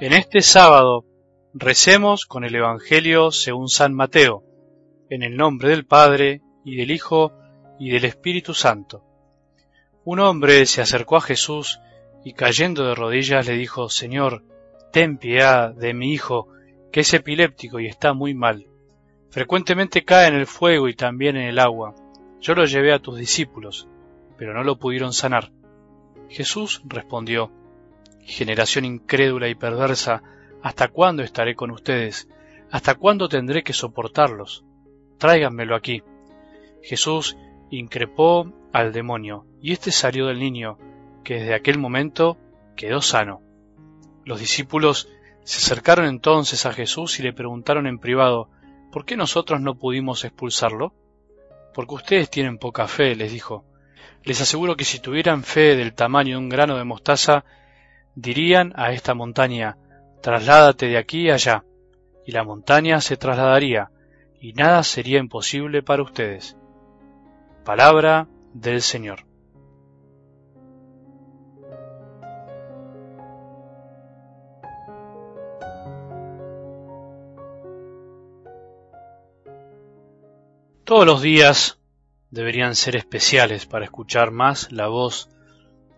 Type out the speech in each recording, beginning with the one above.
En este sábado recemos con el Evangelio según San Mateo, en el nombre del Padre, y del Hijo, y del Espíritu Santo. Un hombre se acercó a Jesús y cayendo de rodillas le dijo, Señor, ten piedad de mi hijo, que es epiléptico y está muy mal. Frecuentemente cae en el fuego y también en el agua. Yo lo llevé a tus discípulos, pero no lo pudieron sanar. Jesús respondió, generación incrédula y perversa, ¿hasta cuándo estaré con ustedes? ¿Hasta cuándo tendré que soportarlos? Tráiganmelo aquí. Jesús increpó al demonio, y éste salió del niño, que desde aquel momento quedó sano. Los discípulos se acercaron entonces a Jesús y le preguntaron en privado, ¿por qué nosotros no pudimos expulsarlo? Porque ustedes tienen poca fe, les dijo. Les aseguro que si tuvieran fe del tamaño de un grano de mostaza, dirían a esta montaña, trasládate de aquí allá, y la montaña se trasladaría, y nada sería imposible para ustedes. Palabra del Señor. Todos los días deberían ser especiales para escuchar más la voz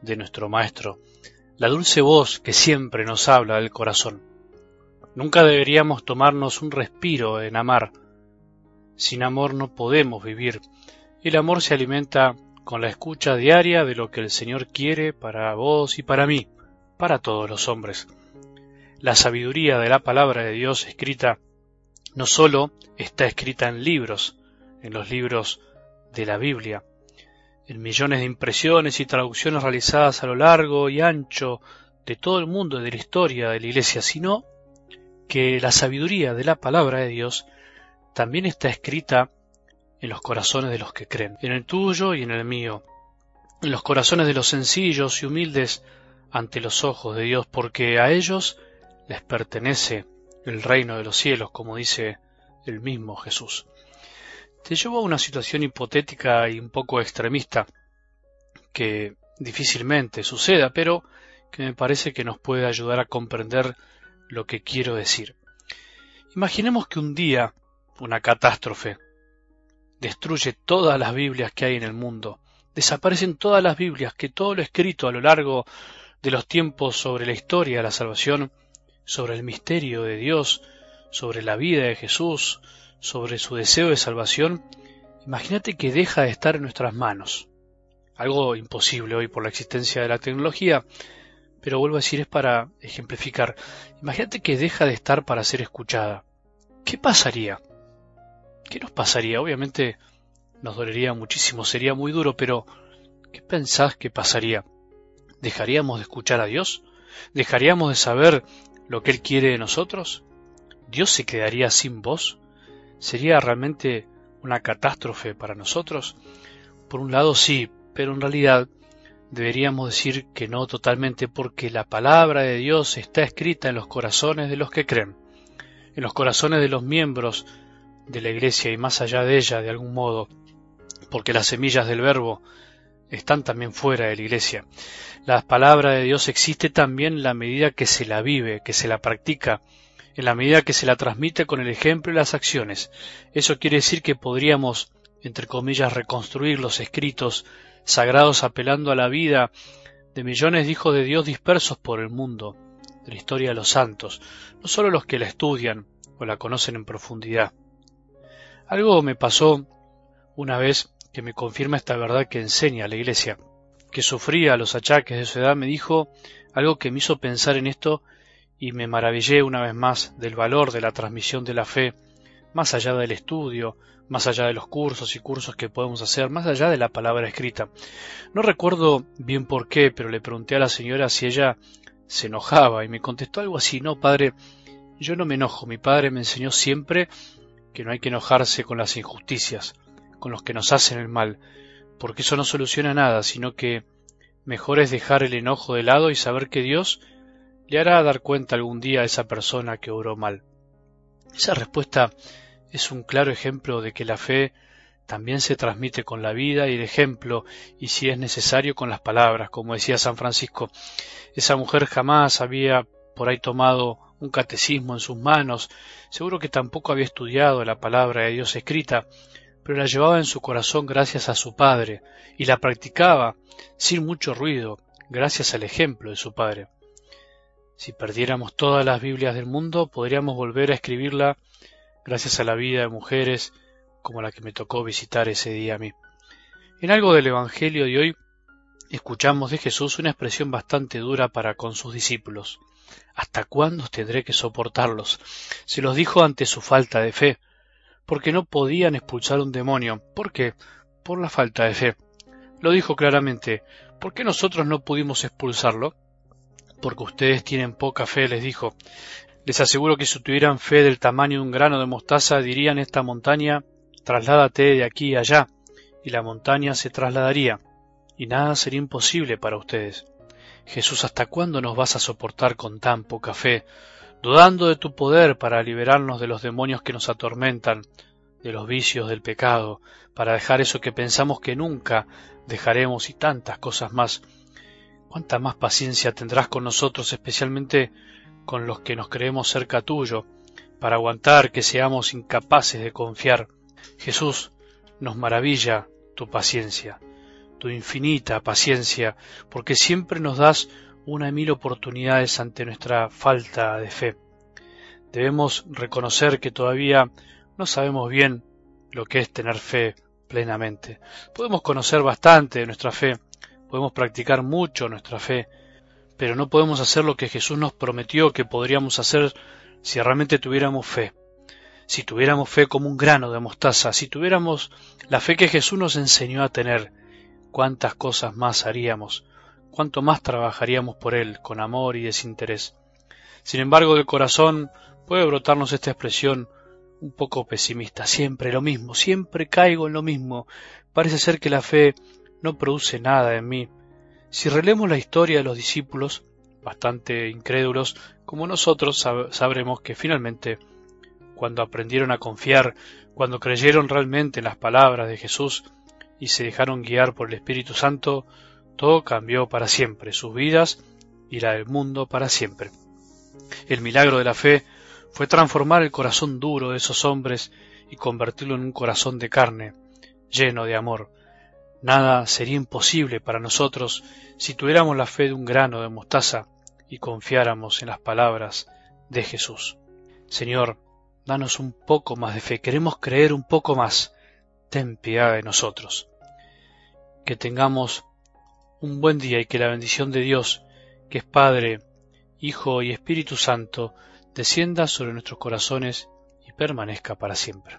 de nuestro Maestro, la dulce voz que siempre nos habla del corazón. Nunca deberíamos tomarnos un respiro en amar. Sin amor no podemos vivir. El amor se alimenta con la escucha diaria de lo que el Señor quiere para vos y para mí, para todos los hombres. La sabiduría de la palabra de Dios escrita no sólo está escrita en libros, en los libros de la Biblia, en millones de impresiones y traducciones realizadas a lo largo y ancho de todo el mundo de la historia de la Iglesia, sino que la sabiduría de la palabra de Dios también está escrita en los corazones de los que creen, en el tuyo y en el mío, en los corazones de los sencillos y humildes ante los ojos de Dios, porque a ellos les pertenece el reino de los cielos, como dice el mismo Jesús te llevo a una situación hipotética y un poco extremista, que difícilmente suceda, pero que me parece que nos puede ayudar a comprender lo que quiero decir. Imaginemos que un día una catástrofe destruye todas las Biblias que hay en el mundo, desaparecen todas las Biblias, que todo lo escrito a lo largo de los tiempos sobre la historia de la salvación, sobre el misterio de Dios, sobre la vida de Jesús, sobre su deseo de salvación, imagínate que deja de estar en nuestras manos. Algo imposible hoy por la existencia de la tecnología, pero vuelvo a decir es para ejemplificar. Imagínate que deja de estar para ser escuchada. ¿Qué pasaría? ¿Qué nos pasaría? Obviamente nos dolería muchísimo, sería muy duro, pero ¿qué pensás que pasaría? ¿Dejaríamos de escuchar a Dios? ¿Dejaríamos de saber lo que Él quiere de nosotros? ¿Dios se quedaría sin voz? ¿Sería realmente una catástrofe para nosotros? Por un lado sí, pero en realidad deberíamos decir que no totalmente porque la palabra de Dios está escrita en los corazones de los que creen, en los corazones de los miembros de la Iglesia y más allá de ella de algún modo, porque las semillas del verbo están también fuera de la Iglesia. La palabra de Dios existe también en la medida que se la vive, que se la practica, en la medida que se la transmite con el ejemplo y las acciones. Eso quiere decir que podríamos, entre comillas, reconstruir los escritos sagrados apelando a la vida de millones de hijos de Dios dispersos por el mundo, de la historia de los santos, no solo los que la estudian o la conocen en profundidad. Algo me pasó una vez que me confirma esta verdad que enseña la Iglesia, que sufría los achaques de su edad, me dijo algo que me hizo pensar en esto y me maravillé una vez más del valor de la transmisión de la fe, más allá del estudio, más allá de los cursos y cursos que podemos hacer, más allá de la palabra escrita. No recuerdo bien por qué, pero le pregunté a la señora si ella se enojaba y me contestó algo así, no, padre, yo no me enojo, mi padre me enseñó siempre que no hay que enojarse con las injusticias, con los que nos hacen el mal, porque eso no soluciona nada, sino que mejor es dejar el enojo de lado y saber que Dios le hará dar cuenta algún día a esa persona que obró mal. Esa respuesta es un claro ejemplo de que la fe también se transmite con la vida y el ejemplo, y si es necesario con las palabras, como decía San Francisco. Esa mujer jamás había por ahí tomado un catecismo en sus manos, seguro que tampoco había estudiado la palabra de Dios escrita, pero la llevaba en su corazón gracias a su padre, y la practicaba sin mucho ruido, gracias al ejemplo de su padre. Si perdiéramos todas las Biblias del mundo, podríamos volver a escribirla gracias a la vida de mujeres como la que me tocó visitar ese día a mí. En algo del Evangelio de hoy escuchamos de Jesús una expresión bastante dura para con sus discípulos. ¿Hasta cuándo tendré que soportarlos? Se los dijo ante su falta de fe, porque no podían expulsar un demonio. ¿Por qué? Por la falta de fe. Lo dijo claramente. ¿Por qué nosotros no pudimos expulsarlo? Porque ustedes tienen poca fe, les dijo. Les aseguro que si tuvieran fe del tamaño de un grano de mostaza, dirían esta montaña, trasládate de aquí a allá, y la montaña se trasladaría, y nada sería imposible para ustedes. Jesús, ¿hasta cuándo nos vas a soportar con tan poca fe, dudando de tu poder para liberarnos de los demonios que nos atormentan, de los vicios del pecado, para dejar eso que pensamos que nunca dejaremos y tantas cosas más? Cuánta más paciencia tendrás con nosotros, especialmente con los que nos creemos cerca tuyo, para aguantar que seamos incapaces de confiar. Jesús, nos maravilla tu paciencia, tu infinita paciencia, porque siempre nos das una mil oportunidades ante nuestra falta de fe. Debemos reconocer que todavía no sabemos bien lo que es tener fe plenamente. Podemos conocer bastante de nuestra fe, podemos practicar mucho nuestra fe, pero no podemos hacer lo que Jesús nos prometió que podríamos hacer si realmente tuviéramos fe. Si tuviéramos fe como un grano de mostaza, si tuviéramos la fe que Jesús nos enseñó a tener, cuántas cosas más haríamos, cuánto más trabajaríamos por Él con amor y desinterés. Sin embargo, del corazón puede brotarnos esta expresión un poco pesimista, siempre lo mismo, siempre caigo en lo mismo. Parece ser que la fe no produce nada en mí. Si relemos la historia de los discípulos, bastante incrédulos como nosotros, sabremos que finalmente, cuando aprendieron a confiar, cuando creyeron realmente en las palabras de Jesús y se dejaron guiar por el Espíritu Santo, todo cambió para siempre, sus vidas y la del mundo para siempre. El milagro de la fe fue transformar el corazón duro de esos hombres y convertirlo en un corazón de carne, lleno de amor, Nada sería imposible para nosotros si tuviéramos la fe de un grano de mostaza y confiáramos en las palabras de Jesús. Señor, danos un poco más de fe, queremos creer un poco más. Ten piedad de nosotros. Que tengamos un buen día y que la bendición de Dios, que es Padre, Hijo y Espíritu Santo, descienda sobre nuestros corazones y permanezca para siempre.